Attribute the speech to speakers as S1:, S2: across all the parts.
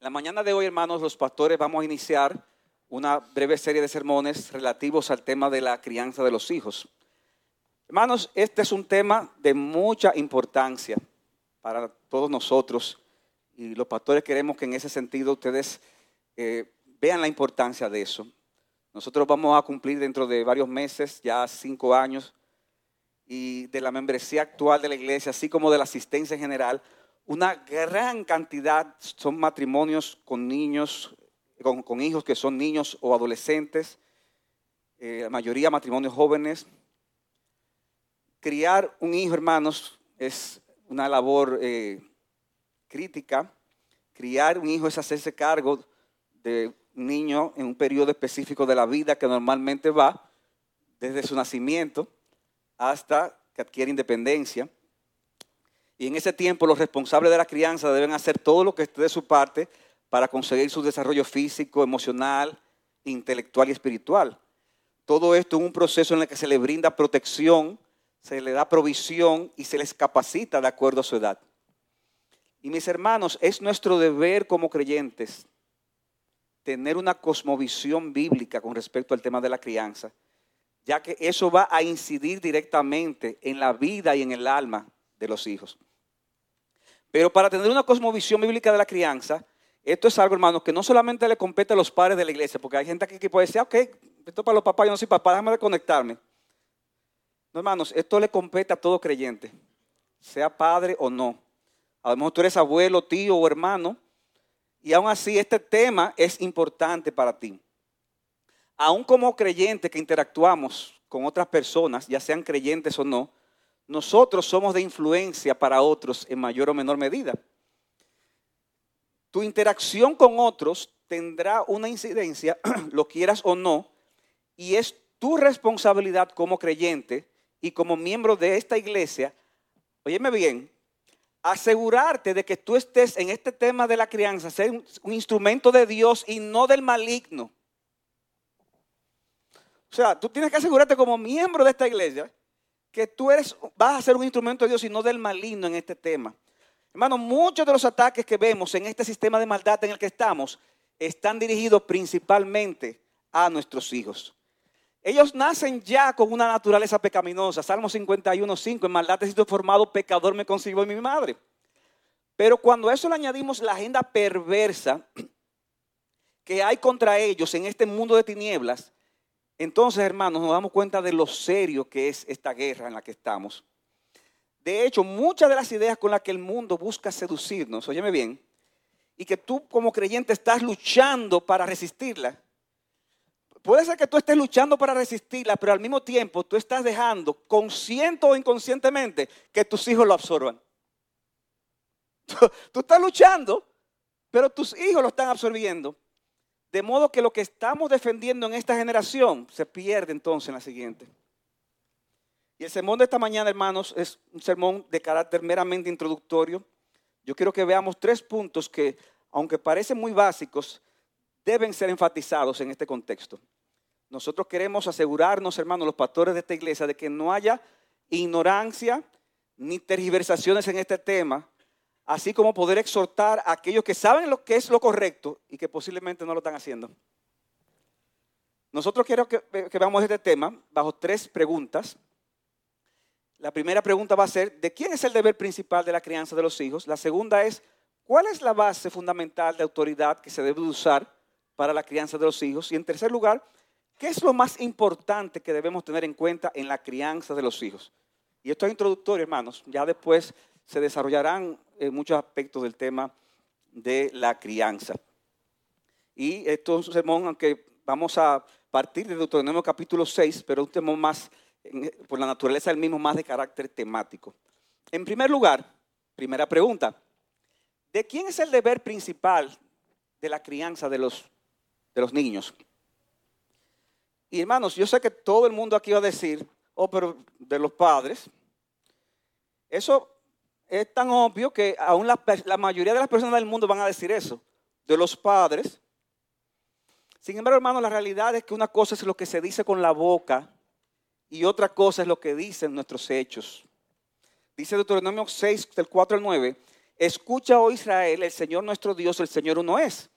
S1: La mañana de hoy, hermanos, los pastores vamos a iniciar una breve serie de sermones relativos al tema de la crianza de los hijos. Hermanos, este es un tema de mucha importancia para todos nosotros y los pastores queremos que en ese sentido ustedes eh, vean la importancia de eso. Nosotros vamos a cumplir dentro de varios meses, ya cinco años, y de la membresía actual de la iglesia, así como de la asistencia en general, una gran cantidad son matrimonios con niños, con, hijos que son niños o adolescentes, eh, la mayoría matrimonios jóvenes. Criar un hijo, hermanos, es una labor eh, crítica. Criar un hijo es hacerse cargo de un niño en un periodo específico de la vida que normalmente va desde su nacimiento hasta que adquiere independencia. Y en ese tiempo los responsables de la crianza deben hacer todo lo que esté de su parte para conseguir su desarrollo físico, emocional, intelectual y espiritual. Todo esto en un proceso en el que se le brinda protección, se le da provisión y se les capacita de acuerdo a su edad. Y mis hermanos, es nuestro deber como creyentes tener una cosmovisión bíblica con respecto al tema de la crianza, ya que eso va a incidir directamente en la vida y en el alma los hijos. Pero para tener una cosmovisión bíblica de la crianza, esto es algo, hermanos, que no solamente le compete a los padres de la iglesia, porque hay gente aquí que puede decir, ok, esto es para los papás, yo no soy papá, déjame desconectarme. No, hermanos, esto le compete a todo creyente, sea padre o no. A lo mejor tú eres abuelo, tío o hermano, y aún así este tema es importante para ti. Aún como creyente que interactuamos con otras personas, ya sean creyentes o no, nosotros somos de influencia para otros en mayor o menor medida. Tu interacción con otros tendrá una incidencia, lo quieras o no, y es tu responsabilidad como creyente y como miembro de esta iglesia, óyeme bien, asegurarte de que tú estés en este tema de la crianza, ser un, instrumento de Dios y no del maligno. O sea, tú tienes que asegurarte como miembro de esta iglesia que tú eres, vas a ser un instrumento de Dios y no del maligno en este tema. Hermano, muchos de los ataques que vemos en este sistema de maldad en el que estamos están dirigidos principalmente a nuestros hijos. Ellos nacen ya con una naturaleza pecaminosa. Salmo 51.5, en maldad he sido formado, pecador me concibió mi madre. Pero cuando a eso le añadimos la agenda perversa que hay contra ellos en este mundo de tinieblas, entonces, hermanos, nos damos cuenta de lo serio que es esta guerra en la que estamos. De hecho, muchas de las ideas con las que el mundo busca seducirnos, óyeme bien, y que tú como creyente estás luchando para resistirla, puede ser que tú estés luchando para resistirla, pero al mismo tiempo tú estás dejando, consciente o inconscientemente, que tus hijos lo absorban. tú estás luchando, pero tus hijos lo están absorbiendo. De modo que lo que estamos defendiendo en esta generación se pierde entonces en la siguiente. Y el sermón de esta mañana, hermanos, es un sermón de carácter meramente introductorio. Yo quiero que veamos tres puntos que, aunque parecen muy básicos, deben ser enfatizados en este contexto. Nosotros queremos asegurarnos, hermanos, los pastores de esta iglesia, de que no haya ignorancia ni tergiversaciones en este tema, así como poder exhortar a aquellos que saben lo que es lo correcto y que posiblemente no lo están haciendo. Nosotros quiero que, que veamos este tema bajo tres preguntas. La primera pregunta va a ser, ¿de quién es el deber principal de la crianza de los hijos? La segunda es, ¿cuál es la base fundamental de autoridad que se debe usar para la crianza de los hijos? Y en tercer lugar, ¿qué es lo más importante que debemos tener en cuenta en la crianza de los hijos? Y esto es introductorio, hermanos. Ya después se desarrollarán eh, muchos aspectos del tema de la crianza. Y esto es un sermón, aunque vamos a partir de Deuteronomio capítulo 6, pero un tema más, por la naturaleza del mismo, más de carácter temático. En primer lugar, primera pregunta, ¿de quién es el deber principal de la crianza de los, de los niños? Y hermanos, yo sé que todo el mundo aquí va a decir, oh, pero de los padres. Eso es tan obvio que aún la, mayoría de las personas del mundo van a decir eso, de los padres. Sin embargo, hermano, la realidad es que una cosa es lo que se dice con la boca y otra cosa es lo que dicen nuestros hechos. Dice Deuteronomio 6, del 4 al 9, escucha, oh Israel, el Señor nuestro Dios, el Señor uno es.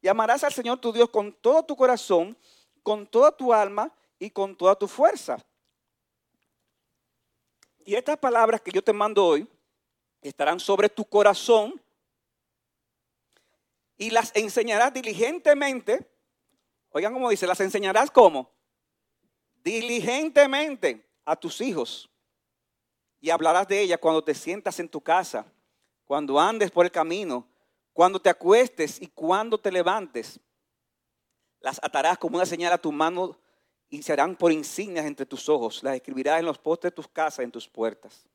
S1: Y amarás al Señor tu Dios con todo tu corazón, con toda tu alma y con toda tu fuerza. Y estas palabras que yo te mando hoy estarán sobre tu corazón y las enseñarás diligentemente. Oigan cómo dice, las enseñarás como diligentemente a tus hijos y hablarás de ella cuando te sientas en tu casa, cuando andes por el camino, cuando te acuestes y cuando te levantes. Las atarás como una señal a tu mano y serán por insignias entre tus ojos. Las escribirás en los postes de tus casas, en tus puertas.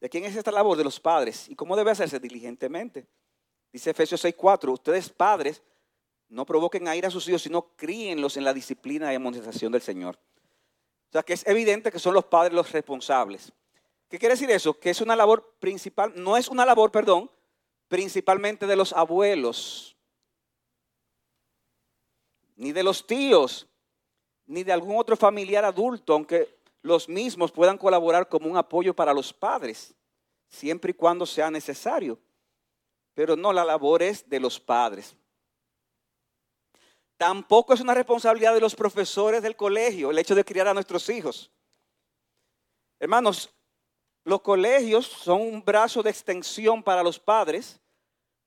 S1: ¿De quién es esta labor? De los padres. ¿Y cómo debe hacerse? Diligentemente. Dice Efesios 6:4, ustedes padres no provoquen a ir a sus hijos, sino críenlos en la disciplina y amonestación del Señor. O sea que es evidente que son los padres los responsables. ¿Qué quiere decir eso? Que es una labor principal, no es una labor, perdón, principalmente de los abuelos, ni de los tíos, ni de algún otro familiar adulto, aunque los mismos puedan colaborar como un apoyo para los padres, siempre y cuando sea necesario. Pero no, la labor es de los padres. Tampoco es una responsabilidad de los profesores del colegio el hecho de criar a nuestros hijos. Hermanos, los colegios son un brazo de extensión para los padres,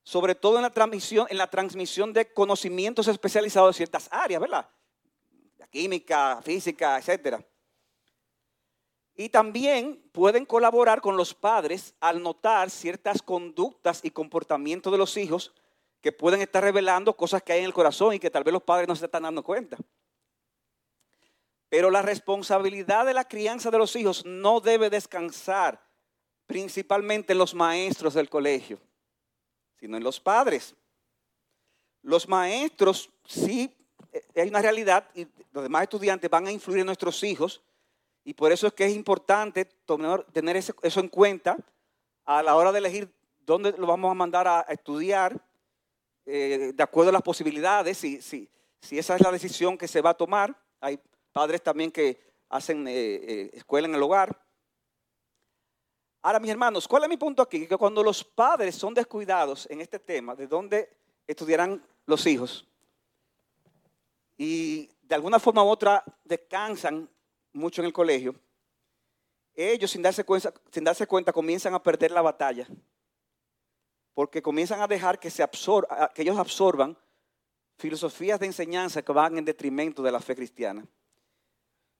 S1: sobre todo en la transmisión, en la transmisión de conocimientos especializados de ciertas áreas, ¿verdad? La química, física, etcétera. Y también pueden colaborar con los padres al notar ciertas conductas y comportamientos de los hijos que pueden estar revelando cosas que hay en el corazón y que tal vez los padres no se están dando cuenta. Pero la responsabilidad de la crianza de los hijos no debe descansar principalmente en los maestros del colegio, sino en los padres. Los maestros sí eh, hay una realidad y los demás estudiantes van a influir en nuestros hijos y por eso es que es importante tener eso en cuenta a la hora de elegir dónde lo vamos a mandar a estudiar eh, de acuerdo a las posibilidades, si, esa es la decisión que se va a tomar. Hay padres también que hacen eh, eh, escuela en el hogar. Ahora, mis hermanos, ¿cuál es mi punto aquí? Que cuando los padres son descuidados en este tema, de dónde estudiarán los hijos, y de alguna forma u otra descansan mucho en el colegio, ellos sin darse cuenta, sin darse cuenta comienzan a perder la batalla porque comienzan a dejar que, se que ellos absorban filosofías de enseñanza que van en detrimento de la fe cristiana.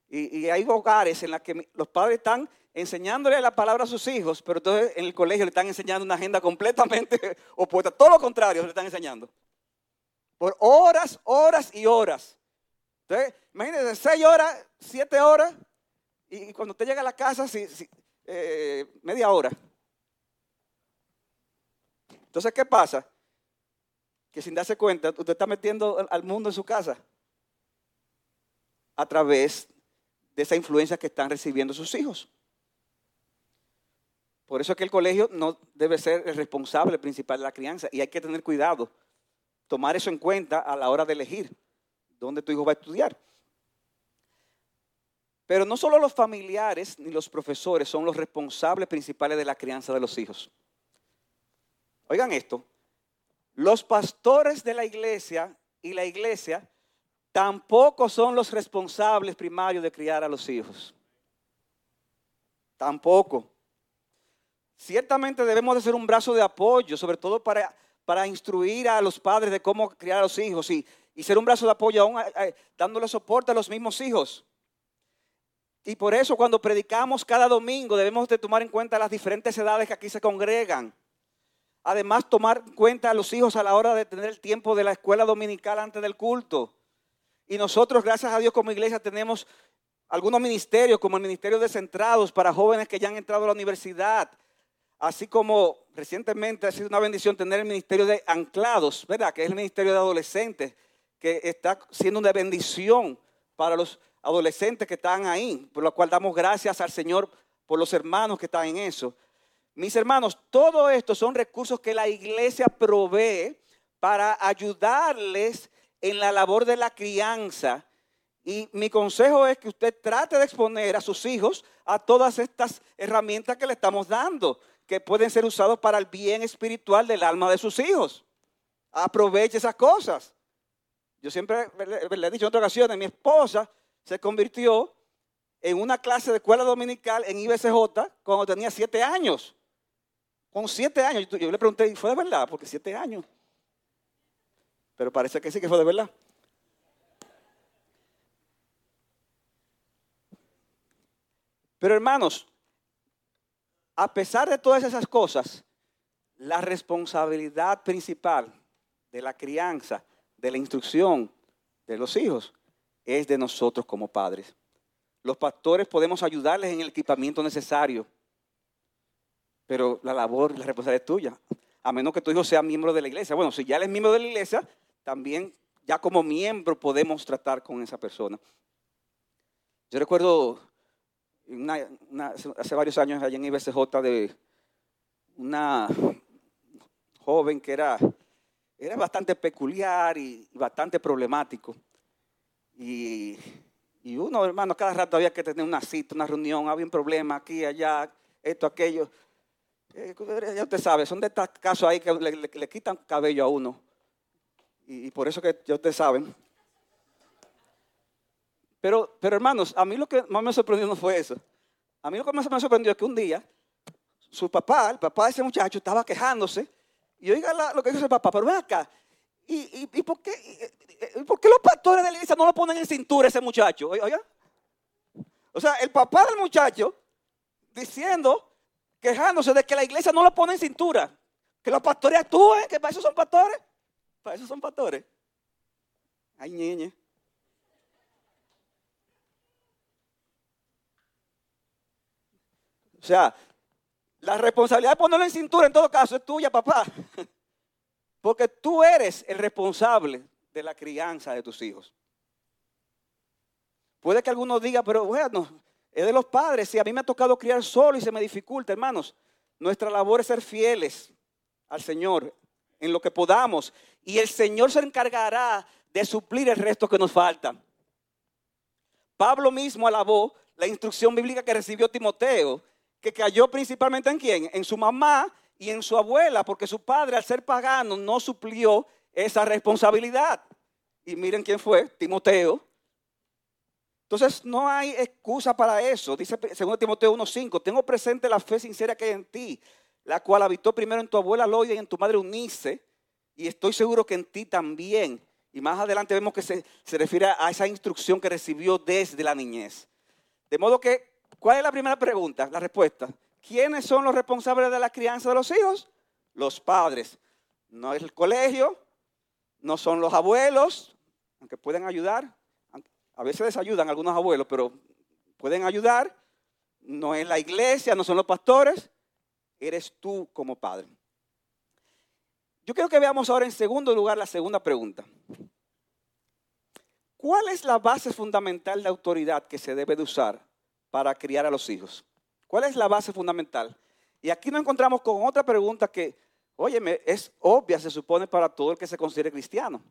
S1: Y, hay hogares en los que los padres están enseñándole la palabra a sus hijos, pero entonces en el colegio le están enseñando una agenda completamente opuesta. Todo lo contrario le están enseñando. Por horas, horas y horas. Entonces, imagínense, seis horas, siete horas, y cuando usted llega a la casa, eh, media hora. Entonces, ¿qué pasa? Que sin darse cuenta, usted está metiendo al mundo en su casa a través de esa influencia que están recibiendo sus hijos. Por eso es que el colegio no debe ser el responsable principal de la crianza y hay que tener cuidado, tomar eso en cuenta a la hora de elegir dónde tu hijo va a estudiar. Pero no solo los familiares ni los profesores son los responsables principales de la crianza de los hijos. Oigan esto, los pastores de la iglesia y la iglesia tampoco son los responsables primarios de criar a los hijos. Tampoco. Ciertamente debemos de ser un brazo de apoyo, sobre todo para, para instruir a los padres de cómo criar a los hijos y, ser un brazo de apoyo aún dándole soporte a los mismos hijos. Y por eso cuando predicamos cada domingo debemos de tomar en cuenta las diferentes edades que aquí se congregan. Además, tomar en cuenta a los hijos a la hora de tener el tiempo de la escuela dominical antes del culto. Y nosotros, gracias a Dios como iglesia, tenemos algunos ministerios, como el Ministerio de Centrados para jóvenes que ya han entrado a la universidad. Así como recientemente ha sido una bendición tener el Ministerio de Anclados, ¿verdad? Que es el Ministerio de Adolescentes, que está siendo una bendición para los adolescentes que están ahí, por lo cual damos gracias al Señor por los hermanos que están en eso. Mis hermanos, todo esto son recursos que la iglesia provee para ayudarles en la labor de la crianza. Y mi consejo es que usted trate de exponer a sus hijos a todas estas herramientas que le estamos dando, que pueden ser usados para el bien espiritual del alma de sus hijos. Aproveche esas cosas. Yo siempre le he dicho en otras ocasiones, mi esposa se convirtió en una clase de escuela dominical en IBCJ cuando tenía siete años. Con siete años. Yo le pregunté, ¿y fue de verdad? Porque siete años. Pero parece que sí que fue de verdad. Pero hermanos, a pesar de todas esas cosas, la responsabilidad principal de la crianza, de la instrucción de los hijos, es de nosotros como padres. Los pastores podemos ayudarles en el equipamiento necesario, pero la labor, la responsabilidad es tuya. A menos que tu hijo sea miembro de la iglesia. Bueno, si ya él es miembro de la iglesia, también ya como miembro podemos tratar con esa persona. Yo recuerdo hace varios años allá en IBCJ de una joven que era, era bastante peculiar y bastante problemático. Y, uno, hermano, cada rato había que tener una cita, una reunión, había un problema aquí, allá, esto, aquello. Eh, ya usted sabe, son de estos casos ahí que le, quitan cabello a uno. Y, por eso que ya ustedes saben. Pero, pero hermanos, a mí lo que más me sorprendió no fue eso. A mí lo que más me sorprendió es que un día su papá, el papá de ese muchacho, estaba quejándose. Y oiga lo que dice el papá, pero ven acá. ¿Y, y, por, qué, por, qué, los pastores de la iglesia no lo ponen en cintura ese muchacho? Oiga. O sea, el papá del muchacho diciendo, quejándose de que la iglesia no lo pone en cintura. Que los pastores actúen, que para eso son pastores. Para eso son pastores. Ay, ñeñe. O sea, la responsabilidad de ponerlo en cintura en todo caso es tuya, papá. Porque tú eres el responsable de la crianza de tus hijos. Puede que alguno diga, pero bueno, es de los padres. Si a mí me ha tocado criar solo y se me dificulta, hermanos, nuestra labor es ser fieles al Señor en lo que podamos. Y el Señor se encargará de suplir el resto que nos falta. Pablo mismo alabó la instrucción bíblica que recibió Timoteo que cayó principalmente en quién? En su mamá y en su abuela, porque su padre al ser pagano no suplió esa responsabilidad. Y miren quién fue, Timoteo. Entonces no hay excusa para eso. Dice según Timoteo 1.5, tengo presente la fe sincera que hay en ti, la cual habitó primero en tu abuela Loida y en tu madre Unice, y estoy seguro que en ti también. Y más adelante vemos que se, se refiere a esa instrucción que recibió desde la niñez. De modo que ¿Cuál es la primera pregunta? La respuesta. ¿Quiénes son los responsables de la crianza de los hijos? Los padres. No es el colegio, no son los abuelos, aunque pueden ayudar. A veces les ayudan algunos abuelos, pero pueden ayudar. No es la iglesia, no son los pastores. Eres tú como padre. Yo quiero que veamos ahora en segundo lugar la segunda pregunta. ¿Cuál es la base fundamental de autoridad que se debe de usar para criar a los hijos? ¿Cuál es la base fundamental? Y aquí nos encontramos con otra pregunta que, óyeme, es obvia, se supone, para todo el que se considere cristiano.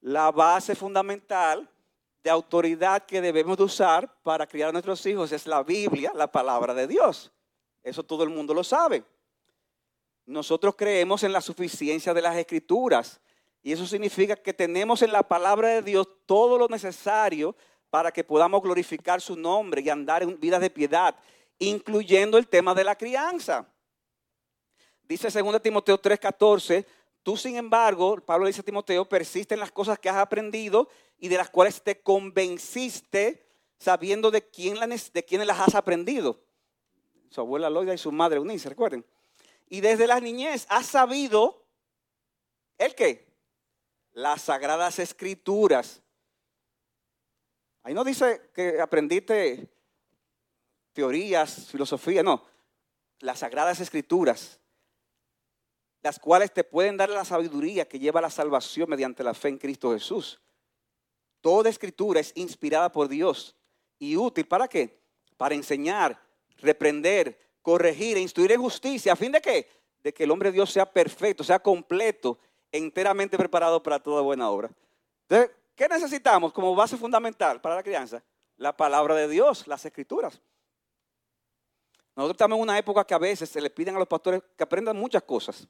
S1: La base fundamental de autoridad que debemos de usar para criar a nuestros hijos es la Biblia, la palabra de Dios. Eso todo el mundo lo sabe. Nosotros creemos en la suficiencia de las escrituras y eso significa que tenemos en la palabra de Dios todo lo necesario para que podamos glorificar su nombre y andar en vidas de piedad, incluyendo el tema de la crianza. Dice 2 Timoteo 3:14, tú sin embargo, Pablo dice a Timoteo, persiste en las cosas que has aprendido y de las cuales te convenciste sabiendo de quién, de quién las has aprendido. Su abuela Loida y su madre Eunice, recuerden. Y desde la niñez has sabido, ¿el qué? Las sagradas escrituras Ahí no dice que aprendiste teorías, filosofía, no. Las sagradas escrituras, las cuales te pueden dar la sabiduría que lleva a la salvación mediante la fe en Cristo Jesús. Toda escritura es inspirada por Dios y útil para qué? Para enseñar, reprender, corregir e instruir en justicia. ¿A fin de qué? De que el hombre de Dios sea perfecto, sea completo, enteramente preparado para toda buena obra. Entonces, ¿Qué necesitamos como base fundamental para la crianza? La palabra de Dios, las escrituras. Nosotros estamos en una época que a veces se les piden a los pastores que aprendan muchas cosas.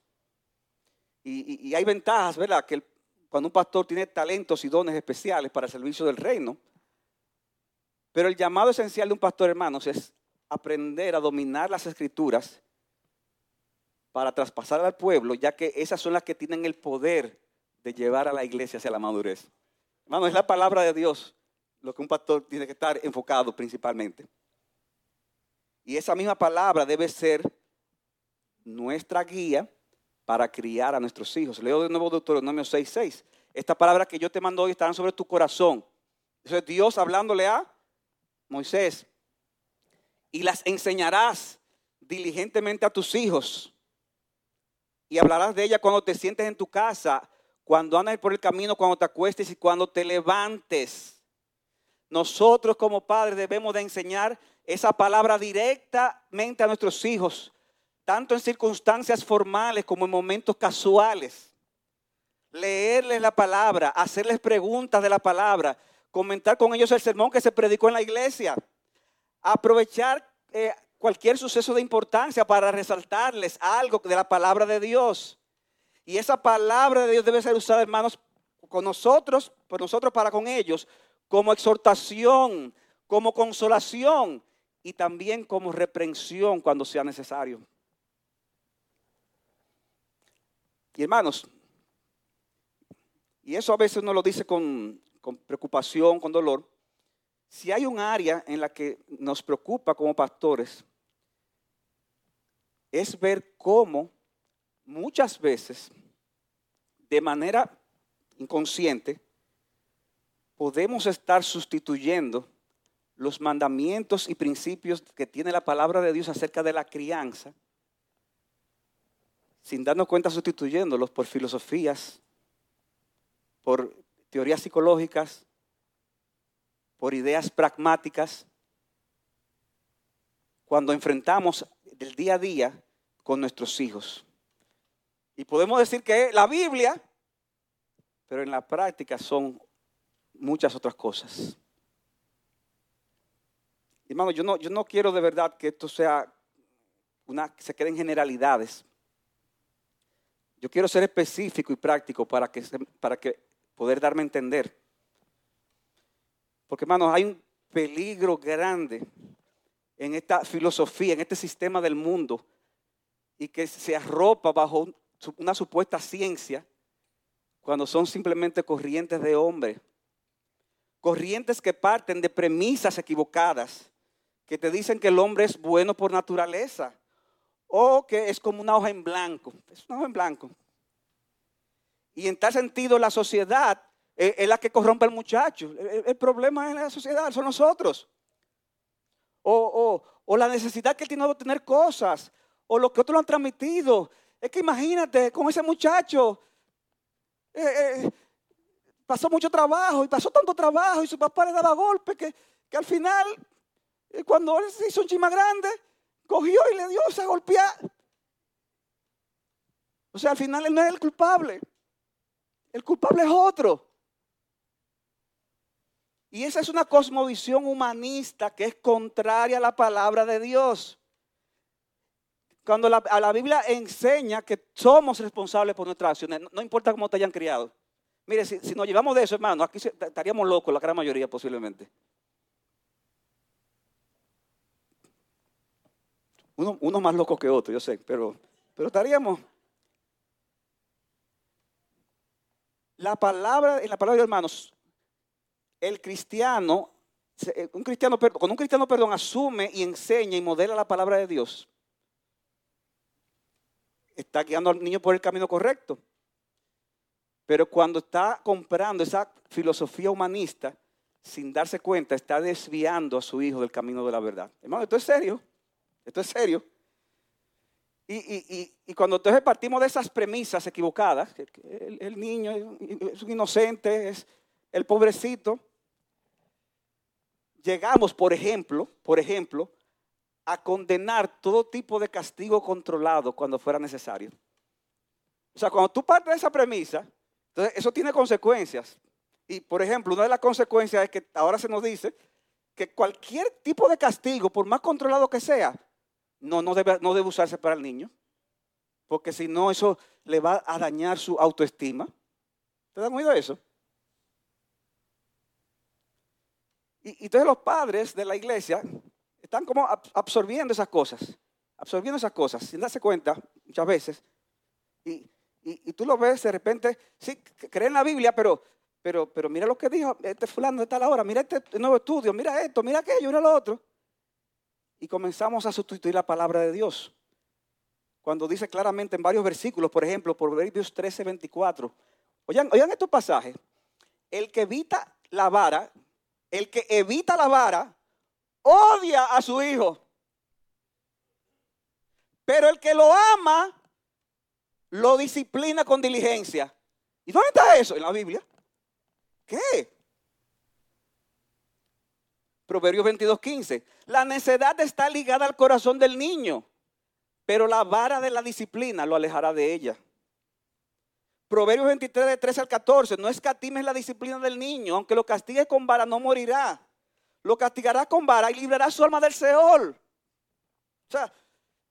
S1: Y, hay ventajas, ¿verdad? Que cuando un pastor tiene talentos y dones especiales para el servicio del reino. Pero el llamado esencial de un pastor, hermanos, es aprender a dominar las escrituras para traspasar al pueblo, ya que esas son las que tienen el poder de llevar a la iglesia hacia la madurez. Hermano, es la palabra de Dios lo que un pastor tiene que estar enfocado principalmente. Y esa misma palabra debe ser nuestra guía para criar a nuestros hijos. Leo de nuevo Deuteronomio 6:6. Esta palabra que yo te mando hoy estarán sobre tu corazón. Eso es Dios hablándole a Moisés. Y las enseñarás diligentemente a tus hijos. Y hablarás de ella cuando te sientes en tu casa, cuando andes por el camino, cuando te acuestes y cuando te levantes. Nosotros como padres debemos de enseñar esa palabra directamente a nuestros hijos, tanto en circunstancias formales como en momentos casuales. Leerles la palabra, hacerles preguntas de la palabra, comentar con ellos el sermón que se predicó en la iglesia, aprovechar eh, cualquier suceso de importancia para resaltarles algo de la palabra de Dios. Y esa palabra de Dios debe ser usada, hermanos, con nosotros, por nosotros para con ellos, como exhortación, como consolación y también como reprensión cuando sea necesario. Y hermanos, y eso a veces uno lo dice con, preocupación, con dolor, si hay un área en la que nos preocupa como pastores, es ver cómo muchas veces, de manera inconsciente, podemos estar sustituyendo los mandamientos y principios que tiene la palabra de Dios acerca de la crianza, sin darnos cuenta sustituyéndolos por filosofías, por teorías psicológicas, por ideas pragmáticas, cuando enfrentamos el día a día con nuestros hijos. Y podemos decir que la Biblia, pero en la práctica son muchas otras cosas. Hermano, yo no, yo no quiero de verdad que esto sea una, se queden generalidades. Yo quiero ser específico y práctico para que, para que poder darme a entender. Porque, hermanos, hay un peligro grande en esta filosofía, en este sistema del mundo, y que se arropa bajo una supuesta ciencia cuando son simplemente corrientes de hombre. Corrientes que parten de premisas equivocadas que te dicen que el hombre es bueno por naturaleza o que es como una hoja en blanco. Es una hoja en blanco. Y en tal sentido la sociedad es la que corrompe al muchacho. El, problema en la sociedad son nosotros. O, la necesidad que él tiene de tener cosas. O lo que otros lo han transmitido. Es que imagínate con ese muchacho. Eh, eh, pasó mucho trabajo y pasó tanto trabajo y su papá le daba golpes que, que al final y cuando él se hizo un chima grande, cogió y le dio esa golpeada. O sea, al final él no es el culpable. El culpable es otro. Y esa es una cosmovisión humanista que es contraria a la palabra de Dios. Cuando la, la Biblia enseña que somos responsables por nuestras acciones, no, importa cómo te hayan criado. Mire, si, nos llevamos de eso, hermano, aquí estaríamos locos, la gran mayoría posiblemente. Uno, más loco que otro, yo sé, pero, pero estaríamos. La palabra, en la palabra de hermanos, el cristiano, eh, un cristiano, con un cristiano, perdón, asume y enseña y modela la palabra de Dios, está guiando al niño por el camino correcto. Pero cuando está comprando esa filosofía humanista, sin darse cuenta, está desviando a su hijo del camino de la verdad. Hermano, esto es serio. Esto es serio. Y, cuando entonces partimos de esas premisas equivocadas, que, el, niño es un inocente, es el pobrecito, llegamos, por ejemplo, por ejemplo, a condenar todo tipo de castigo controlado cuando fuera necesario. O sea, cuando tú partes de esa premisa, entonces eso tiene consecuencias. Y, por ejemplo, una de las consecuencias es que ahora se nos dice que cualquier tipo de castigo, por más controlado que sea, No, no debe, no debe usarse para el niño, porque si no, eso le va a dañar su autoestima. ¿Te dan oído eso? Y entonces los padres de la iglesia están como absorbiendo esas cosas, absorbiendo esas cosas, sin darse cuenta muchas veces. Y, y, tú lo ves de repente, sí, creen en la Biblia, pero, pero, pero mira lo que dijo este fulano de tal hora, mira este nuevo estudio, mira esto, mira aquello, mira lo otro. Y comenzamos a sustituir la palabra de Dios. Cuando dice claramente en varios versículos, por ejemplo, Proverbios 13, 24. Oigan, oigan estos pasajes. El que evita la vara, el que evita la vara, odia a su hijo. Pero el que lo ama, lo disciplina con diligencia. ¿Y dónde está eso? En la Biblia. ¿Qué? Proverbios 22, 15. La necedad está ligada al corazón del niño, pero la vara de la disciplina lo alejará de ella. Proverbios 23, de 13 al 14. No escatimes la disciplina del niño, aunque lo castigue con vara, no morirá. Lo castigará con vara y librará su alma del Seol. O sea,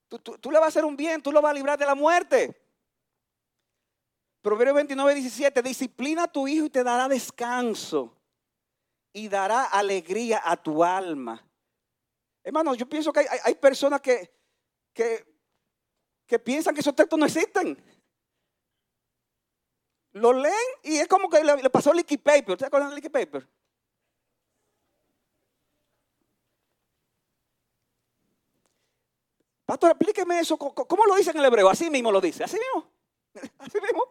S1: tú, tú le vas a hacer un bien, tú lo vas a librar de la muerte. Proverbio 29, 17, disciplina a tu hijo y te dará descanso y dará alegría a tu alma. Hermano, yo pienso que hay, personas que, que, piensan que esos textos no existen. Lo leen y es como que le, pasó el Licky Paper. ¿Ustedes acuerdan del Licky Paper? Pastor, explíqueme eso. ¿Cómo lo dice en el hebreo? Así mismo lo dice. Así mismo. Así mismo.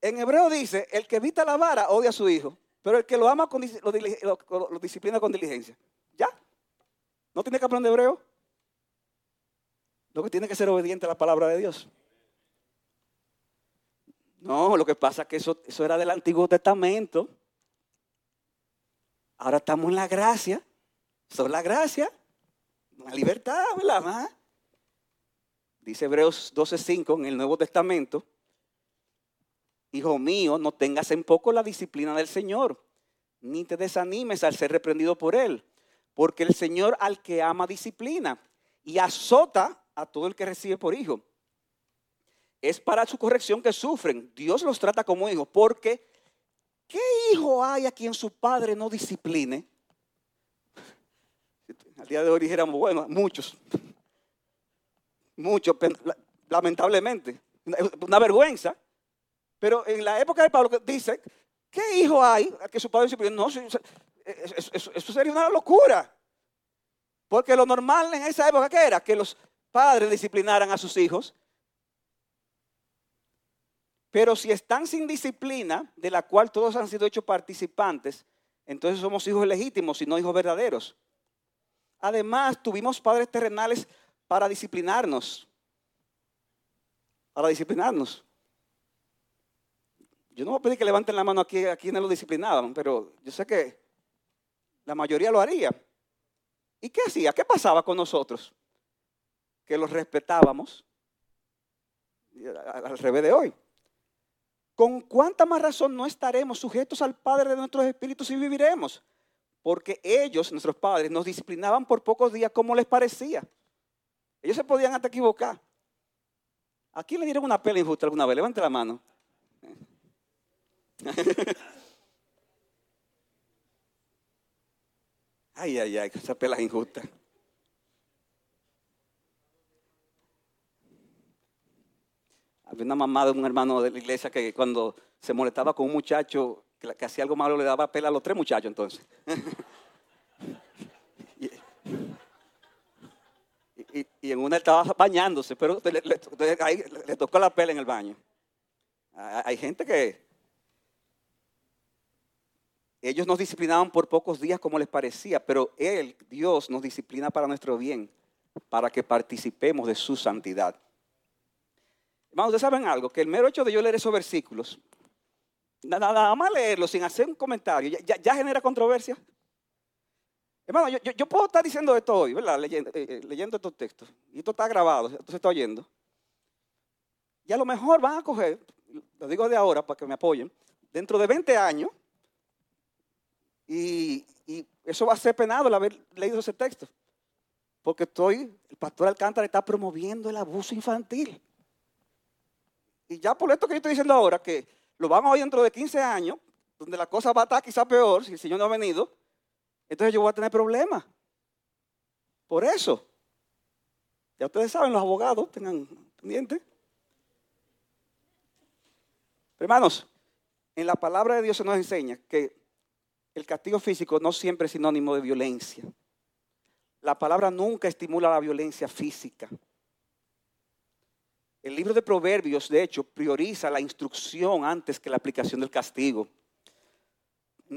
S1: En hebreo dice, el que evita la vara odia a su hijo, pero el que lo ama lo, disciplina con diligencia. ¿Ya? ¿No tiene que aprender hebreo? Lo que tiene que ser obediente a la palabra de Dios. No, lo que pasa es que eso, eso era del Antiguo Testamento. Ahora estamos en la gracia. Son la gracia. La libertad, ¿verdad? Dice Hebreos 12.5 en el Nuevo Testamento Hijo mío, no tengas en poco la disciplina del Señor, ni te desanimes al ser reprendido por Él, porque el Señor al que ama disciplina y azota a todo el que recibe por hijo. Es para su corrección que sufren. Dios los trata como hijos, porque ¿qué hijo hay a quien su padre no discipline? Al día de hoy dijéramos, bueno, muchos. Muchos, lamentablemente. Una vergüenza. Pero en la época de Pablo dice, ¿qué hijo hay que su padre discipline? No, eso, sería una locura. Porque lo normal en esa época que era que los padres disciplinaran a sus hijos. Pero si están sin disciplina, de la cual todos han sido hechos participantes, entonces somos hijos legítimos y no hijos verdaderos. Además, tuvimos padres terrenales para disciplinarnos. Para disciplinarnos. Yo no voy a pedir que levanten la mano aquí, aquí no lo disciplinaban, pero yo sé que la mayoría lo haría. ¿Y qué hacía? ¿Qué pasaba con nosotros? Que los respetábamos al revés de hoy. ¿Con cuánta más razón no estaremos sujetos al Padre de nuestros espíritus y viviremos? Porque ellos, nuestros padres, nos disciplinaban por pocos días como les parecía. Ellos se podían hasta equivocar. ¿A quién le dieron una pela injusta alguna vez? Levante la mano. ay, ay, ay, esa pela injusta. Había una mamá de un hermano de la iglesia que cuando se molestaba con un muchacho que, hacía algo malo le daba pela a los tres muchachos entonces. y, en una estaba bañándose, pero ahí le, tocó la pela en el baño. Hay gente que ellos nos disciplinaban por pocos días como les parecía, pero Él, Dios, nos disciplina para nuestro bien, para que participemos de su santidad. Hermanos, ustedes saben algo, que el mero hecho de yo leer esos versículos, nada, más leerlos sin hacer un comentario, ya, genera controversia. Hermano, yo, puedo estar diciendo esto hoy, ¿verdad? Leyendo, eh, eh, leyendo estos textos, y esto está grabado, esto se está oyendo. Y a lo mejor van a coger, lo digo de ahora para que me apoyen, dentro de 20 años, y, eso va a ser penado el haber leído ese texto. porque estoy, el pastor Alcántara está promoviendo el abuso infantil. Y ya por esto que yo estoy diciendo ahora, que lo vamos a oír dentro de 15 años, donde la cosa va a estar quizá peor si el Señor no ha venido, entonces yo voy a tener problemas. Por eso. Ya ustedes saben, los abogados tengan pendiente. hermanos, en la palabra de Dios se nos enseña que el castigo físico no siempre es sinónimo de violencia. La palabra nunca estimula la violencia física. El libro de Proverbios, de hecho, prioriza la instrucción antes que la aplicación del castigo.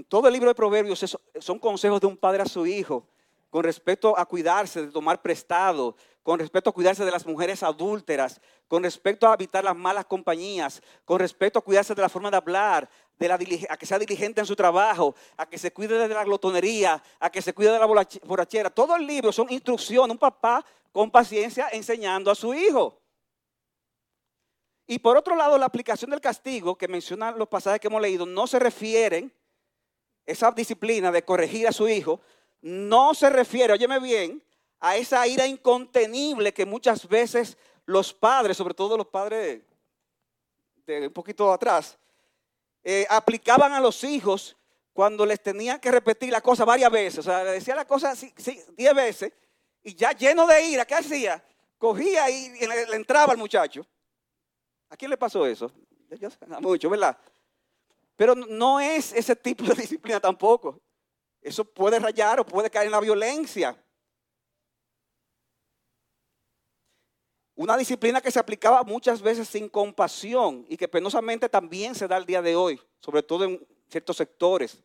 S1: Todo el libro de Proverbios son consejos de un padre a su hijo con respecto a cuidarse de tomar prestado, con respecto a cuidarse de las mujeres adúlteras, con respecto a evitar las malas compañías, con respecto a cuidarse de la forma de hablar, de la, a que sea diligente en su trabajo, a que se cuide de la glotonería, a que se cuide de la borrachera. Todo el libro son instrucciones, un papá con paciencia enseñando a su hijo. Y por otro lado, la aplicación del castigo que mencionan los pasajes que hemos leído no se refieren esa disciplina de corregir a su hijo, no se refiere, óyeme bien, a esa ira incontenible que muchas veces los padres, sobre todo los padres de un poquito atrás, eh, aplicaban a los hijos cuando les tenían que repetir la cosa varias veces. O sea, le decía la cosa diez veces y ya lleno de ira, ¿qué hacía? Cogía y le, entraba al muchacho. ¿A quién le pasó eso? Mucho, ¿verdad? Pero no es ese tipo de disciplina tampoco. Eso puede rayar o puede caer en la violencia. Una disciplina que se aplicaba muchas veces sin compasión y que penosamente también se da el día de hoy, sobre todo en ciertos sectores.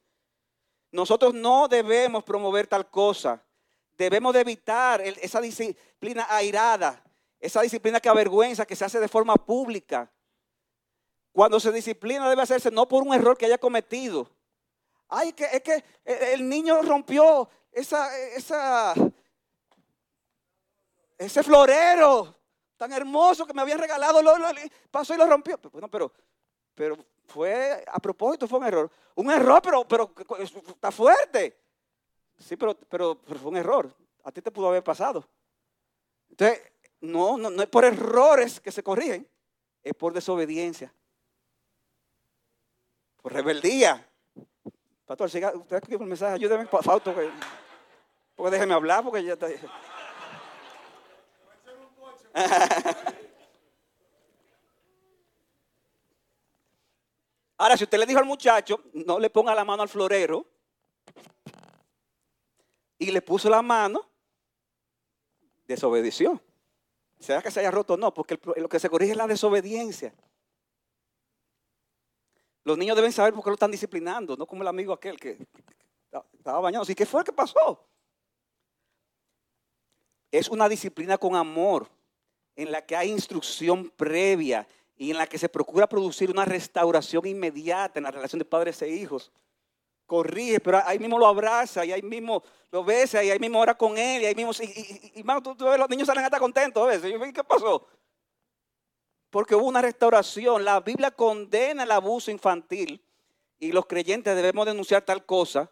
S1: Nosotros no debemos promover tal cosa. Debemos de evitar esa disciplina airada, esa disciplina que avergüenza, que se hace de forma pública. Cuando se disciplina debe hacerse no por un error que haya cometido. Ay, que, es que el niño rompió esa, esa, ese florero tan hermoso que me habían regalado, pasó y lo rompió. Bueno, pero, pero fue a propósito, fue un error. Un error, pero, pero está fuerte. Sí, pero, pero fue un error. A ti te pudo haber pasado. Entonces, no, no, no es por errores que se corrigen, es por desobediencia rebeldía. Pastor, siga, usted escribe un mensaje, ayúdeme, Fausto, porque, porque déjeme hablar, porque ya está. Ahora, si usted le dijo al muchacho, no le ponga la mano al florero, y le puso la mano, desobedeció. ¿Será que se haya roto? No, porque lo que se corrige es la desobediencia. Los niños deben saber por qué lo están disciplinando, no como el amigo aquel que estaba bañado. ¿Y qué fue que pasó? Es una disciplina con amor, en la que hay instrucción previa y en la que se procura producir una restauración inmediata en la relación de padres e hijos. Corrige, pero ahí mismo lo abraza y ahí mismo lo besa y ahí mismo ora con él y ahí mismo... Y, y, los niños salen hasta contentos a veces. ¿Qué pasó? porque hubo una restauración. La Biblia condena el abuso infantil y los creyentes debemos denunciar tal cosa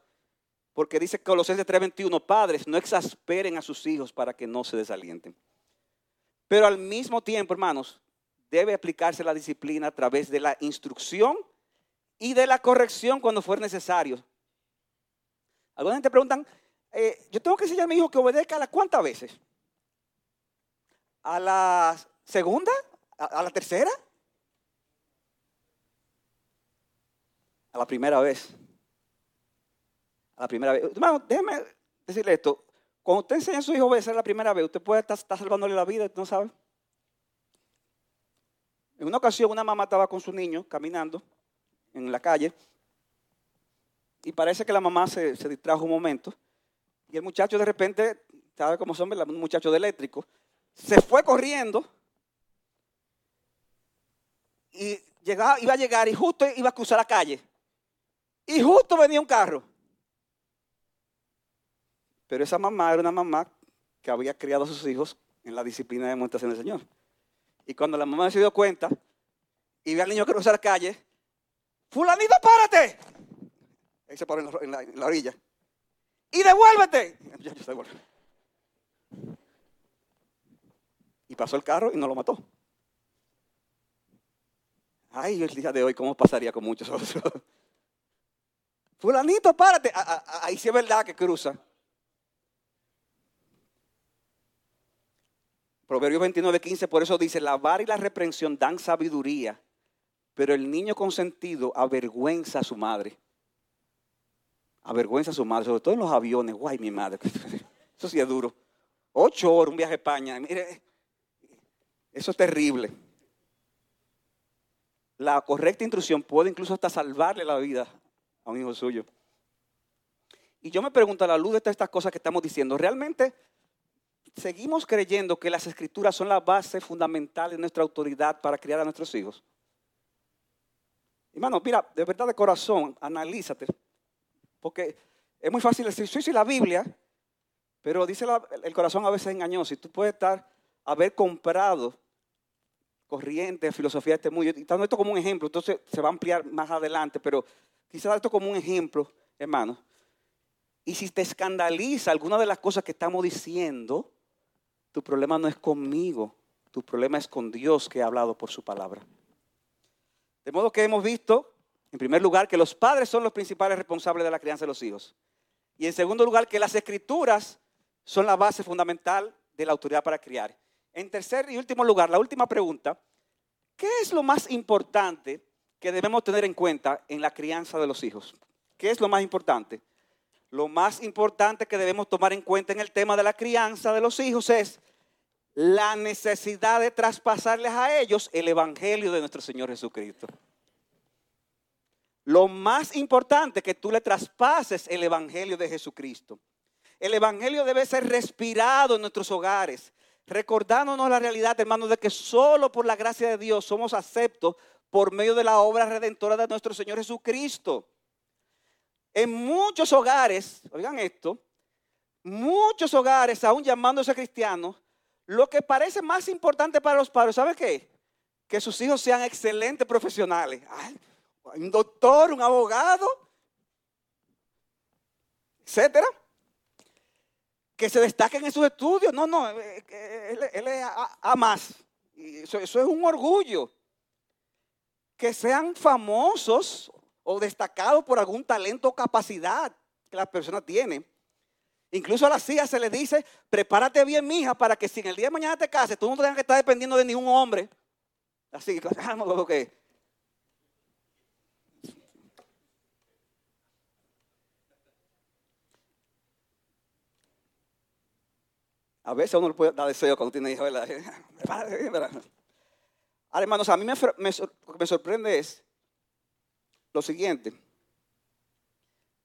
S1: porque dice Colosenses 3:21, padres, no exasperen a sus hijos para que no se desalienten. Pero al mismo tiempo, hermanos, debe aplicarse la disciplina a través de la instrucción y de la corrección cuando fuera necesario. Algunos te preguntan, eh, yo tengo que enseñar a mi hijo que obedezca a las cuántas veces? ¿A la segunda? ¿A, la tercera? A la primera vez. A la primera vez. Hermano, déjeme decirle esto. Cuando usted enseña a su hijo a obedecer la primera vez, usted puede estar, salvándole la vida, no sabe. En una ocasión, una mamá estaba con su niño caminando en la calle y parece que la mamá se, se distrajo un momento y el muchacho de repente, ¿sabe cómo son? Un muchacho de eléctrico, se fue corriendo y llegaba, iba a llegar y justo iba a cruzar la calle. Y justo venía un carro. Pero esa mamá era una mamá que había criado a sus hijos en la disciplina de demostración del Señor. Y cuando la mamá se dio cuenta y ve al niño cruzar la calle, fulanito, párate. Ahí se paró en la, orilla. Y devuélvete. Y pasó el carro y no lo mató. Ay, el día de hoy, ¿cómo pasaría con muchos otros? Fulanito, párate. Ahí sí es verdad que cruza. Proverbios 29, 15, por eso dice, la vara y la reprensión dan sabiduría, pero el niño consentido avergüenza a su madre. Avergüenza a su madre, sobre todo en los aviones. Guay, mi madre. Eso sí es duro. Ocho horas, un viaje a España. Mire, eso es terrible. La correcta instrucción puede incluso hasta salvarle la vida a un hijo suyo. Y yo me pregunto a la luz de todas estas cosas que estamos diciendo, ¿realmente seguimos creyendo que las escrituras son la base fundamental de nuestra autoridad para criar a nuestros hijos? Hermano, mira, de verdad de corazón, analízate. Porque es muy fácil decir, sí, la Biblia, pero dice el corazón a veces engañoso. Y tú puedes estar, haber comprado corriente, filosofía de este mundo. Y dando esto como un ejemplo, entonces se va a ampliar más adelante, pero quizás esto como un ejemplo, hermano. Y si te escandaliza alguna de las cosas que estamos diciendo, tu problema no es conmigo, tu problema es con Dios que ha hablado por su palabra. De modo que hemos visto, en primer lugar, que los padres son los principales responsables de la crianza de los hijos. Y en segundo lugar, que las escrituras son la base fundamental de la autoridad para criar. En tercer y último lugar, la última pregunta, ¿qué es lo más importante que debemos tener en cuenta en la crianza de los hijos? ¿Qué es lo más importante? Lo más importante que debemos tomar en cuenta en el tema de la crianza de los hijos es la necesidad de traspasarles a ellos el Evangelio de nuestro Señor Jesucristo. Lo más importante es que tú le traspases el Evangelio de Jesucristo. El Evangelio debe ser respirado en nuestros hogares, recordándonos la realidad, hermanos, de que solo por la gracia de Dios somos aceptos por medio de la obra redentora de nuestro Señor Jesucristo. En muchos hogares, oigan esto, muchos hogares, aún llamándose cristianos, lo que parece más importante para los padres, ¿sabe qué? Que sus hijos sean excelentes profesionales. un doctor, un abogado, etcétera. Que se destaquen en sus estudios. No, no, eh, eh, él, es a, más. Eso, eso es un orgullo. Que sean famosos o destacados por algún talento o capacidad que la persona tiene. Incluso a las hijas se les dice, prepárate bien, mija, para que si en el día de mañana te cases, tú no tengas que estar dependiendo de ningún hombre. Así que, lo que. A veces uno le puede dar deseo cuando tiene hijos, ¿verdad? Ahora, hermanos, a mí me, me sorprende es lo siguiente.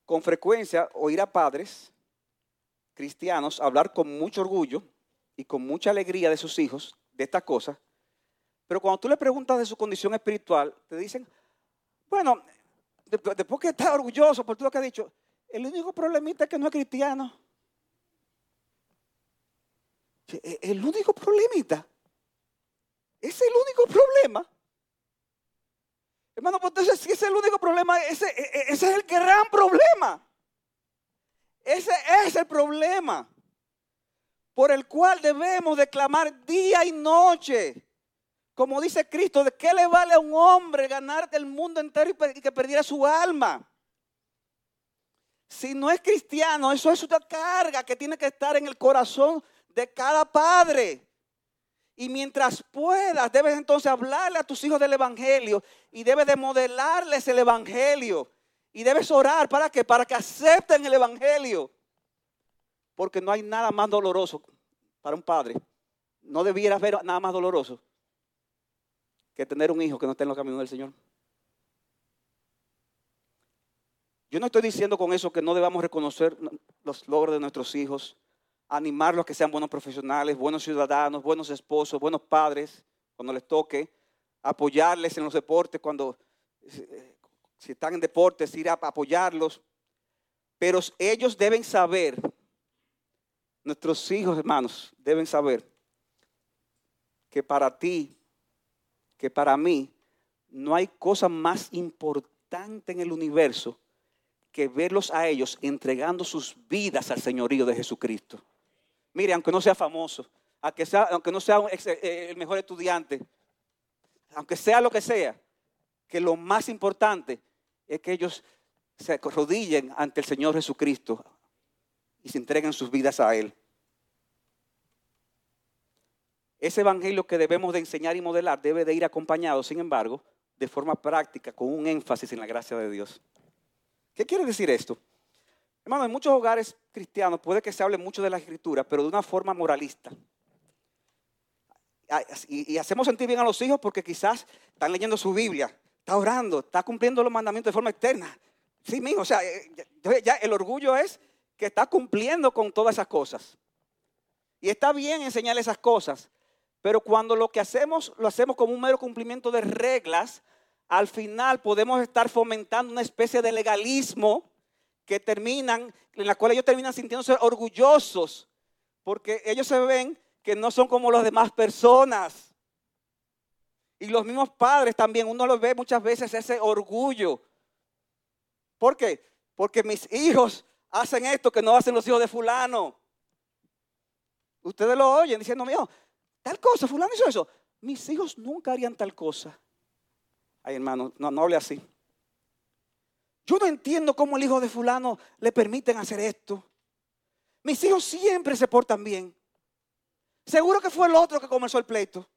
S1: Con frecuencia oír a padres cristianos hablar con mucho orgullo y con mucha alegría de sus hijos de estas cosas, pero cuando tú le preguntas de su condición espiritual, te dicen, bueno, después que está orgulloso por todo lo que ha dicho, el único problemita es que no es cristiano. E, el único problemita. Es el único problema. Hermano, pues entonces si es el único problema, ese, e, e, ese es el gran problema. Ese es el problema por el cual debemos de clamar día y noche. Como dice Cristo, ¿de qué le vale a un hombre ganar el mundo entero y que perdiera su alma? Si no es cristiano, eso es una carga que tiene que estar en el corazón de cada padre. Y mientras puedas, debes entonces hablarle a tus hijos del Evangelio y debes de modelarles el Evangelio. Y debes orar para que para que acepten el evangelio. Porque no hay nada más doloroso para un padre. No debiera haber nada más doloroso que tener un hijo que no esté en los caminos del Señor. Yo no estoy diciendo con eso que no debamos reconocer los logros de nuestros hijos, animarlos a que sean buenos profesionales, buenos ciudadanos, buenos esposos, buenos padres, cuando les toque, apoyarles en los deportes cuando eh, si están en deportes, ir a apoyarlos. Pero ellos deben saber, nuestros hijos hermanos, deben saber que para ti, que para mí, no hay cosa más importante en el universo que verlos a ellos entregando sus vidas al señorío de Jesucristo. Mire, aunque no sea famoso, aunque, sea, aunque no sea eh, el mejor estudiante, aunque sea lo que sea, que lo más importante es que ellos se arrodillen ante el Señor Jesucristo y se entreguen sus vidas a Él. Ese evangelio que debemos de enseñar y modelar debe de ir acompañado, sin embargo, de forma práctica, con un énfasis en la gracia de Dios. ¿Qué quiere decir esto? Hermano, en muchos hogares cristianos puede que se hable mucho de la escritura, pero de una forma moralista. Y, hacemos sentir bien a los hijos porque quizás están leyendo su Biblia, está orando, está cumpliendo los mandamientos de forma externa. Sí, mijo, o sea, eh, ya el orgullo es que está cumpliendo con todas esas cosas. Y está bien enseñar esas cosas, pero cuando lo que hacemos lo hacemos como un mero cumplimiento de reglas, al final podemos estar fomentando una especie de legalismo que terminan, en la cual ellos terminan sintiéndose orgullosos, porque ellos se ven que no son como las demás personas. Y los mismos padres también, uno los ve muchas veces ese orgullo. ¿Por qué? Porque mis hijos hacen esto que no hacen los hijos de fulano. Ustedes lo oyen diciendo, mío, tal cosa, fulano hizo eso. Mis hijos nunca harían tal cosa. Ay, hermano, no, no hable así. Yo no entiendo cómo el hijo de fulano le permiten hacer esto. Mis hijos siempre se portan bien. Seguro que fue el otro que comenzó el pleito.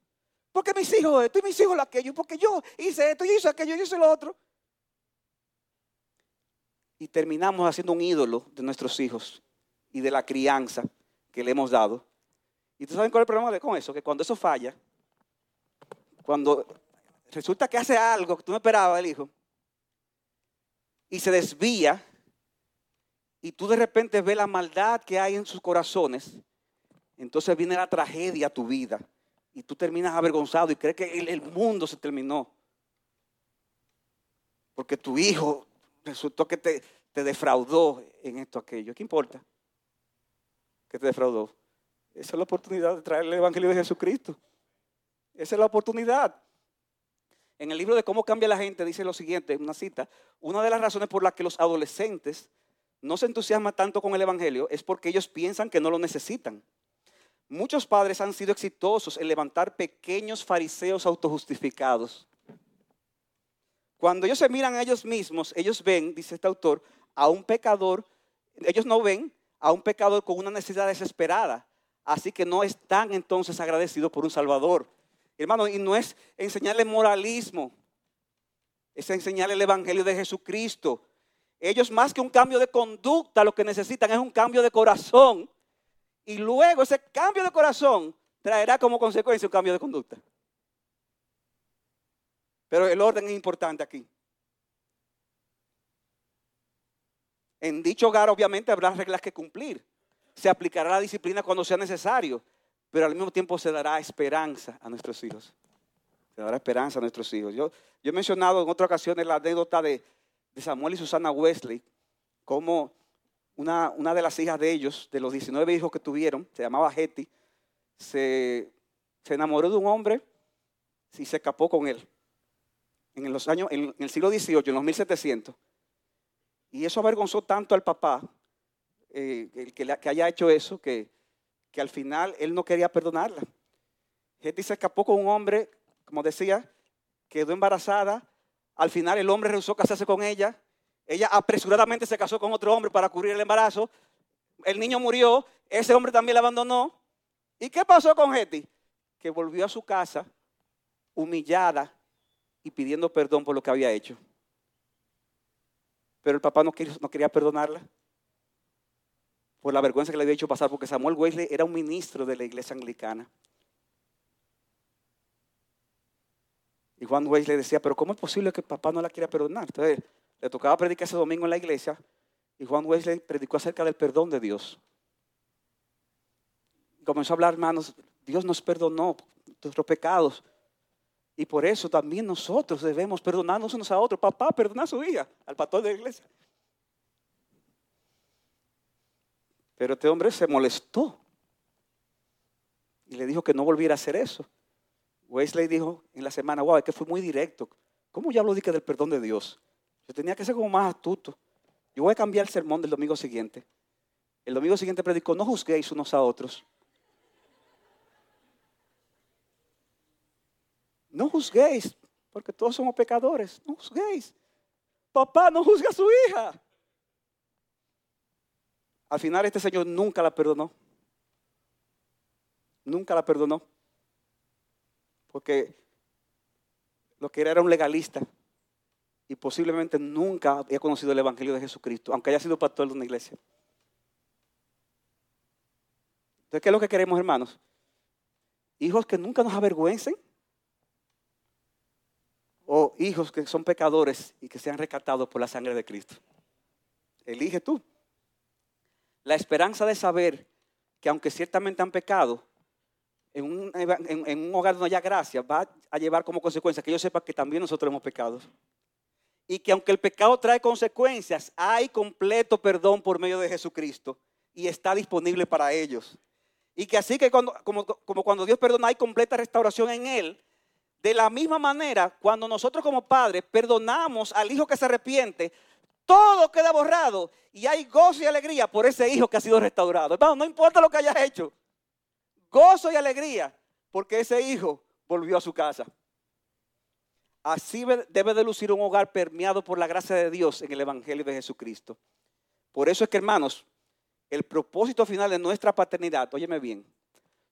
S1: Porque mis hijos esto y mis hijos aquello. Porque yo hice esto, y hice aquello, yo hice lo otro. Y terminamos haciendo un ídolo de nuestros hijos y de la crianza que le hemos dado. ¿Y tú saben cuál es el problema con eso? Que cuando eso falla, cuando resulta que hace algo que tú no esperabas el hijo, y se desvía, y tú de repente ves la maldad que hay en sus corazones, entonces viene la tragedia a tu vida. Y tú terminas avergonzado y crees que el, mundo se terminó. Porque tu hijo resultó que te, te defraudó en esto, aquello. ¿Qué importa? Que te defraudó. Esa es la oportunidad de traer el Evangelio de Jesucristo. Esa es la oportunidad. En el libro de Cómo cambia la gente dice lo siguiente, una cita, una de las razones por las que los adolescentes no se entusiasman tanto con el Evangelio es porque ellos piensan que no lo necesitan. Muchos padres han sido exitosos en levantar pequeños fariseos autojustificados. Cuando ellos se miran a ellos mismos, ellos ven, dice este autor, a un pecador, ellos no ven a un pecador con una necesidad desesperada, Así que no están entonces agradecidos por un Salvador. Hermano, y no es enseñarle moralismo, es enseñarle el Evangelio de Jesucristo. Ellos más que un cambio de conducta, lo que necesitan es un cambio de corazón. Y luego ese cambio de corazón traerá como consecuencia un cambio de conducta. Pero el orden es importante aquí. En dicho hogar obviamente habrá reglas que cumplir se aplicará la disciplina cuando sea necesario, pero al mismo tiempo se dará esperanza a nuestros hijos. Se dará esperanza a nuestros hijos. Yo, yo he mencionado en otra ocasión la anécdota de, Samuel y Susana Wesley, como una, una, de las hijas de ellos, de los 19 hijos que tuvieron, se llamaba Hetty, se, se enamoró de un hombre y se escapó con él. En, los años, en el siglo XVIII, en los 1700. Y eso avergonzó tanto al papá eh, el que, que, haya hecho eso, que, que, al final él no quería perdonarla. Hetty se escapó con un hombre, como decía, quedó embarazada. Al final el hombre rehusó casarse con ella. Ella apresuradamente se casó con otro hombre para cubrir el embarazo. El niño murió, ese hombre también la abandonó. ¿Y qué pasó con Hetty? Que volvió a su casa humillada y pidiendo perdón por lo que había hecho. Pero el papá no quería, perdonarla por la vergüenza que le había hecho pasar, porque Samuel Wesley era un ministro de la iglesia anglicana. Y Juan Wesley decía, pero ¿cómo es posible que papá no la quiera perdonar? Entonces le tocaba predicar ese domingo en la iglesia y Juan Wesley predicó acerca del perdón de Dios. Comenzó a hablar, hermanos, Dios nos perdonó nuestros pecados. Y por eso también nosotros debemos perdonarnos unos a otros. Papá, perdona a su hija, al pastor de la iglesia. Pero este hombre se molestó y le dijo que no volviera a hacer eso. Wesley dijo en la semana, wow, es que fue muy directo. ¿Cómo ya lo dije del perdón de Dios? Yo tenía que ser como más astuto. Yo voy a cambiar el sermón del domingo siguiente. El domingo siguiente predicó, no juzguéis unos a otros. No juzguéis, porque todos somos pecadores. No juzguéis. Papá no juzga a su hija. Al final este señor nunca la perdonó. Nunca la perdonó. Porque lo que era era un legalista y posiblemente nunca había conocido el Evangelio de Jesucristo, aunque haya sido pastor de una iglesia. Entonces, ¿qué es lo que queremos, hermanos? Hijos que nunca nos avergüencen. O hijos que son pecadores y que sean rescatados por la sangre de Cristo. Elige tú. La esperanza de saber que aunque ciertamente han pecado, en un, hogar donde haya gracia, va a llevar como consecuencia que yo sepa que también nosotros hemos pecado. Y que aunque el pecado trae consecuencias, hay completo perdón por medio de Jesucristo y está disponible para ellos. Y que así que cuando, como, cuando Dios perdona hay completa restauración en Él, de la misma manera, cuando nosotros como padres perdonamos al hijo que se arrepiente, todo queda borrado y hay gozo y alegría por ese hijo que ha sido restaurado. Hermano, no importa lo que hayas hecho, gozo y alegría porque ese hijo volvió a su casa. Así debe de lucir un hogar permeado por la gracia de Dios en el Evangelio de Jesucristo. Por eso es que, hermanos, el propósito final de nuestra paternidad, óyeme bien,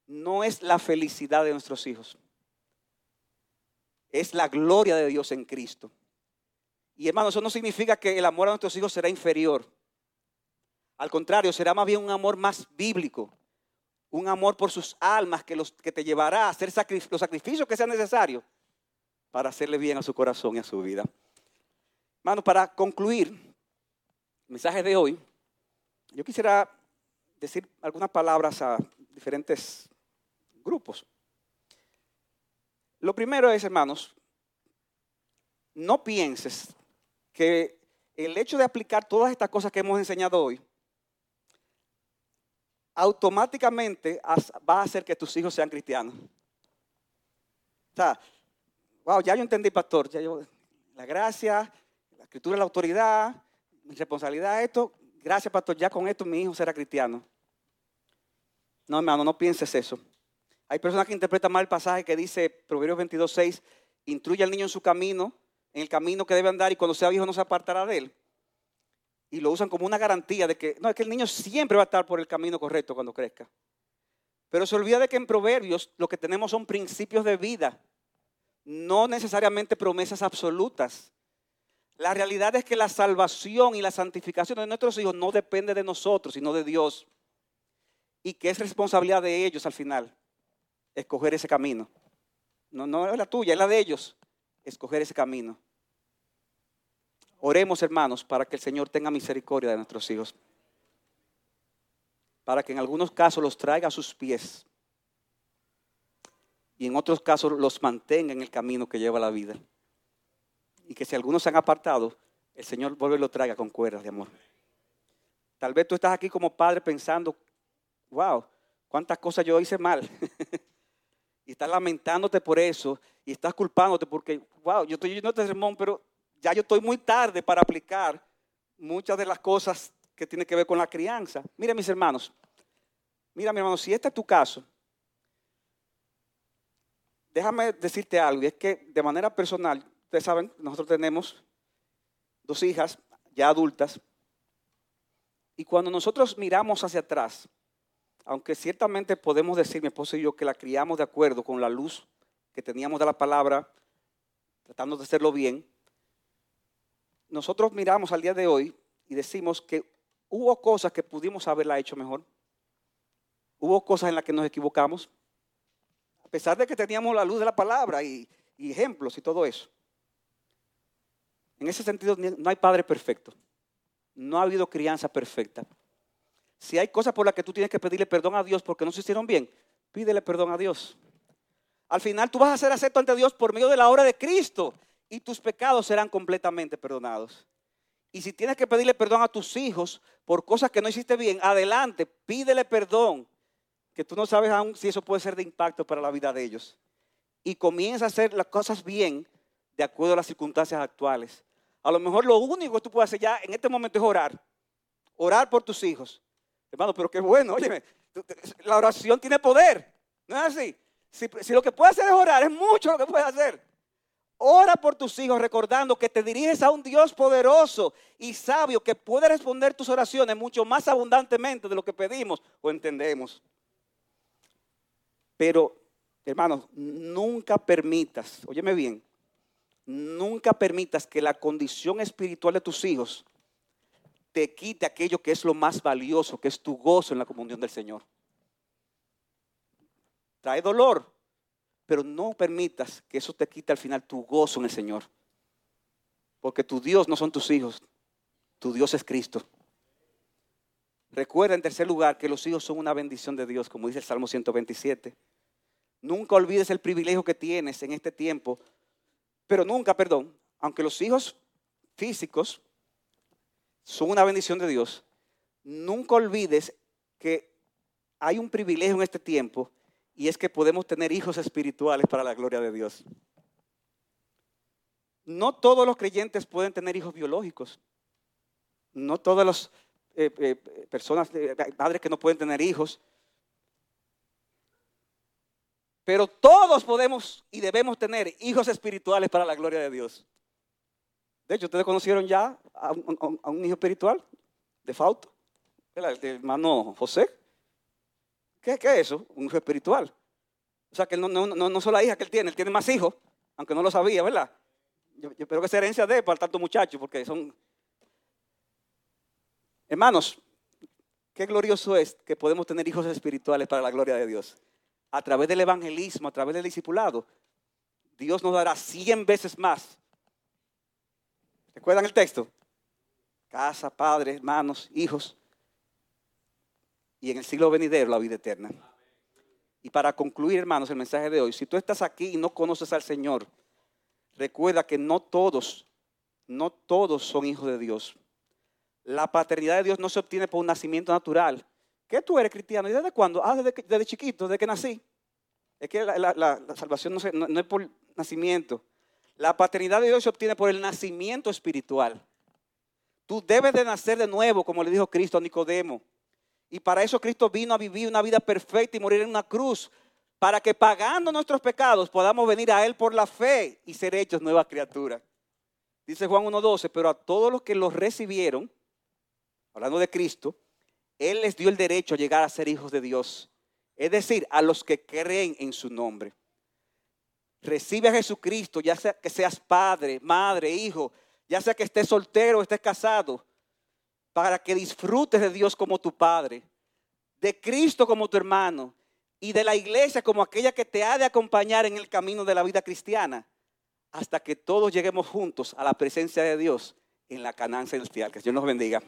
S1: no es la felicidad de nuestros hijos. Es la gloria de Dios en Cristo. Y hermanos, eso no significa que el amor a nuestros hijos será inferior. Al contrario, será más bien un amor más bíblico. Un amor por sus almas que, los, que te llevará a hacer los sacrificios que sean necesarios para hacerle bien a su corazón y a su vida. Hermanos, para concluir el mensaje de hoy, yo quisiera decir algunas palabras a diferentes grupos. Lo primero es, hermanos, no pienses que el hecho de aplicar todas estas cosas que hemos enseñado hoy automáticamente va a hacer que tus hijos sean cristianos. O sea, wow, ya yo entendí, pastor, ya yo, la gracia, la escritura, la autoridad, mi responsabilidad, esto, gracias, pastor, ya con esto mi hijo será cristiano. No, hermano, no pienses eso. Hay personas que interpretan mal el pasaje que dice, Proverbios 22, 6, instruye al niño en su camino, en el camino que debe andar y cuando sea viejo no se apartará de él. Y lo usan como una garantía de que, no, es que el niño siempre va a estar por el camino correcto cuando crezca. Pero se olvida de que en Proverbios lo que tenemos son principios de vida, no necesariamente promesas absolutas. La realidad es que la salvación y la santificación de nuestros hijos no depende de nosotros, sino de Dios. Y que es responsabilidad de ellos al final, escoger ese camino. No, no es la tuya, es la de ellos, escoger ese camino. Oremos, hermanos, para que el Señor tenga misericordia de nuestros hijos. Para que en algunos casos los traiga a sus pies. Y en otros casos los mantenga en el camino que lleva la vida. Y que si algunos se han apartado, el Señor vuelve y lo traiga con cuerdas de amor. Tal vez tú estás aquí como padre pensando, wow, cuántas cosas yo hice mal. y estás lamentándote por eso y estás culpándote porque, wow, yo estoy yendo este sermón, pero ya yo estoy muy tarde para aplicar muchas de las cosas que tienen que ver con la crianza. Mira, mis hermanos, mira, mi hermano, si este es tu caso, déjame decirte algo, y es que de manera personal, ustedes saben, nosotros tenemos dos hijas ya adultas, y cuando nosotros miramos hacia atrás, aunque ciertamente podemos decir, mi esposo y yo, que la criamos de acuerdo con la luz que teníamos de la palabra, tratando de hacerlo bien, nosotros miramos al día de hoy y decimos que hubo cosas que pudimos haberla hecho mejor. Hubo cosas en las que nos equivocamos. Pesar de que teníamos la luz de la palabra y, y ejemplos y todo eso. En ese sentido, no hay padre perfecto. No ha habido crianza perfecta. Si hay cosas por las que tú tienes que pedirle perdón a Dios porque no se hicieron bien, pídele perdón a Dios. Al final tú vas a ser acepto ante Dios por medio de la obra de Cristo y tus pecados serán completamente perdonados. Y si tienes que pedirle perdón a tus hijos por cosas que no hiciste bien, adelante, pídele perdón, que tú no sabes aún si eso puede ser de impacto para la vida de ellos. Y comienza a hacer las cosas bien de acuerdo a las circunstancias actuales. A lo mejor lo único que tú puedes hacer ya en este momento es orar. Orar por tus hijos. Hermano, pero qué bueno, óyeme, la oración tiene poder. ¿No es así? Si, si lo que puedes hacer es orar, es mucho lo que puedes hacer. Ora por tus hijos recordando que te diriges a un Dios poderoso y sabio que puede responder tus oraciones mucho más abundantemente de lo que pedimos o entendemos. Pero, hermanos, nunca permitas, óyeme bien, nunca permitas que la condición espiritual de tus hijos te quite aquello que es lo más valioso, que es tu gozo en la comunión del Señor. Trae dolor, pero no permitas que eso te quite al final tu gozo en el Señor. Porque tu Dios no son tus hijos, tu Dios es Cristo. Recuerda en tercer lugar que los hijos son una bendición de Dios, como dice el Salmo 127. Nunca olvides el privilegio que tienes en este tiempo, pero nunca, perdón, aunque los hijos físicos son una bendición de Dios, nunca olvides que hay un privilegio en este tiempo y es que podemos tener hijos espirituales para la gloria de Dios. No todos los creyentes pueden tener hijos biológicos. No todas las eh, eh, personas, eh, padres que no pueden tener hijos. Pero todos podemos y debemos tener hijos espirituales para la gloria de Dios. De hecho, ustedes conocieron ya a un, hijo espiritual de Fauto, el hermano José. ¿Qué, es eso? Un hijo espiritual. O sea, que no, no, no, no solo la hija que él tiene, él tiene más hijos, aunque no lo sabía, ¿verdad? Yo, espero que sea herencia de para tanto muchachos, porque son... Hermanos, qué glorioso es que podemos tener hijos espirituales para la gloria de Dios. A través del evangelismo, a través del discipulado, Dios nos dará cien veces más. ¿Recuerdan el texto? Casa, padre, hermanos, hijos y en el siglo venidero la vida eterna. Y para concluir, hermanos, el mensaje de hoy, si tú estás aquí y no conoces al Señor, recuerda que no todos, no todos son hijos de Dios. La paternidad de Dios no se obtiene por un nacimiento natural. ¿Qué tú eres cristiano? ¿Y desde cuándo? Ah, desde, chiquito, desde que nací. Es que la, salvación no, no es por nacimiento. La paternidad de Dios se obtiene por el nacimiento espiritual. Tú debes de nacer de nuevo, como le dijo Cristo a Nicodemo. Y para eso Cristo vino a vivir una vida perfecta y morir en una cruz, para que pagando nuestros pecados podamos venir a Él por la fe y ser hechos nuevas criaturas. Dice Juan 1.12, pero a todos los que los recibieron, hablando de Cristo, Él les dio el derecho a llegar a ser hijos de Dios. Es decir, a los que creen en su nombre. Recibe a Jesucristo, ya sea que seas padre, madre, hijo, ya sea que estés soltero o estés casado para que disfrutes de Dios como tu Padre, de Cristo como tu hermano y de la iglesia como aquella que te ha de acompañar en el camino de la vida cristiana, hasta que todos lleguemos juntos a la presencia de Dios en la Canaán celestial. Que Dios nos bendiga.